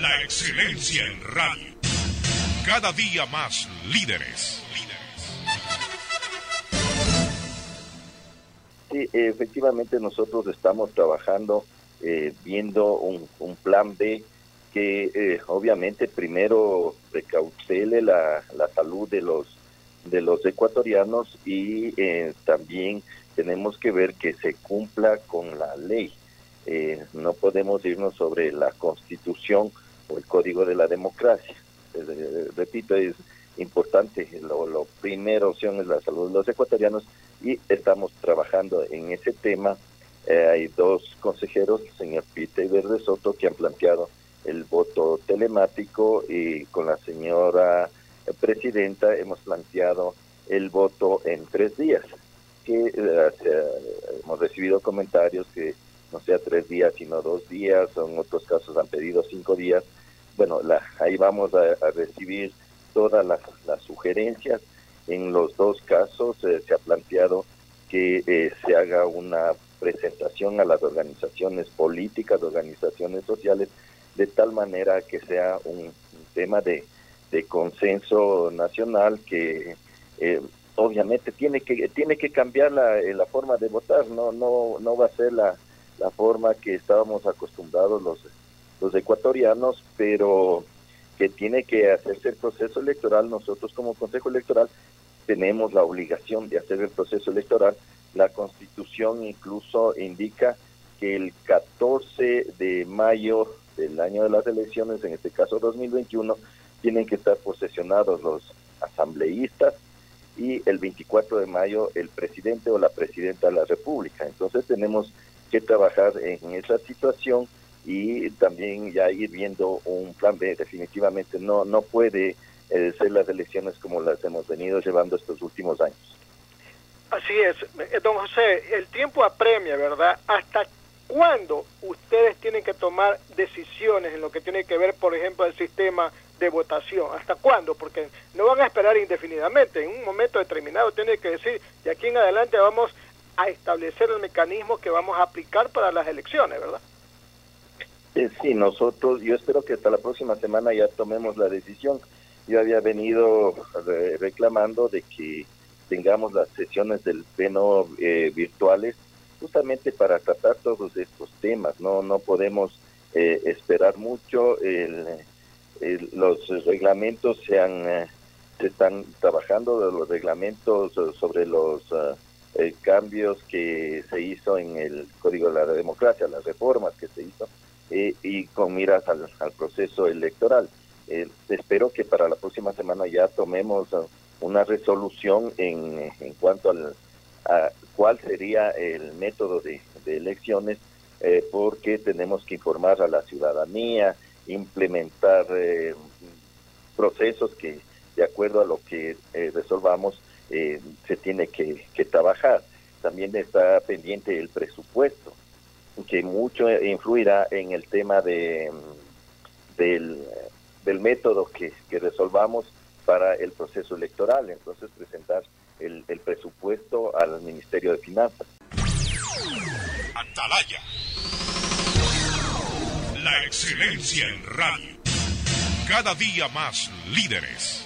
La excelencia en radio. Cada día más líderes. Sí, efectivamente nosotros estamos trabajando eh, viendo un, plan B que eh, obviamente primero recautele la, la salud de los de los ecuatorianos y eh, también tenemos que ver que se cumpla con la ley. Eh, no podemos irnos sobre la constitución o el código de la democracia. Eh, repito, es importante, lo, lo primera opción es la salud de los ecuatorianos y estamos trabajando en ese tema. hay dos consejeros, el señor Peter Verde Soto, que han planteado el voto telemático y con la señora presidenta hemos planteado el voto en tres días, que eh, hemos recibido comentarios que no sea tres días, sino dos días, en otros casos han pedido cinco días. Bueno, la, ahí vamos a, recibir todas las, sugerencias. En los dos casos eh, se ha planteado que eh, se haga una presentación a las organizaciones políticas, organizaciones sociales, de tal manera que sea un tema de de consenso nacional que eh, obviamente tiene que tiene que cambiar la, eh, la, forma de votar no no no va a ser la, la forma que estábamos acostumbrados los los ecuatorianos pero que tiene que hacerse el proceso electoral nosotros como consejo electoral tenemos la obligación de hacer el proceso electoral la constitución incluso indica que el 14 de mayo del año de las elecciones en este caso 2021 tienen que estar posesionados los asambleístas y el 24 de mayo el presidente o la presidenta de la República. Entonces tenemos que trabajar en esa situación y también ya ir viendo un plan B. Definitivamente no, no puede eh, ser las elecciones como las hemos venido llevando estos últimos años. Así es. Eh, don José, el tiempo apremia, ¿verdad? ¿Hasta cuándo ustedes tienen que tomar decisiones en lo que tiene que ver, por ejemplo, el sistema de votación. ¿Hasta cuándo? Porque no van a esperar indefinidamente. En un momento determinado tiene que decir, de aquí en adelante vamos a establecer el mecanismo que vamos a aplicar para las elecciones, ¿verdad? Eh, sí, nosotros, yo espero que hasta la próxima semana ya tomemos la decisión. Yo había venido reclamando de que tengamos las sesiones del pleno eh, virtuales justamente para tratar todos estos temas. No, no podemos eh, esperar mucho. El, eh, los reglamentos se han eh, se están trabajando los reglamentos sobre los eh, cambios que se hizo en el Código de la Democracia, las reformas que se hizo y con miras al, proceso electoral. espero que para la próxima semana ya tomemos una resolución en, en cuanto al, a cuál sería el método de, de elecciones, porque tenemos que informar a la ciudadanía, implementar eh, procesos que, de acuerdo a lo que eh, resolvamos, eh, se tiene que, trabajar. También está pendiente el presupuesto, que mucho influirá en el tema de, del, del método que, que resolvamos para el proceso electoral. Entonces, presentar el, el presupuesto al Ministerio de Finanzas. Atalaya la excelencia en radio. Cada día más líderes.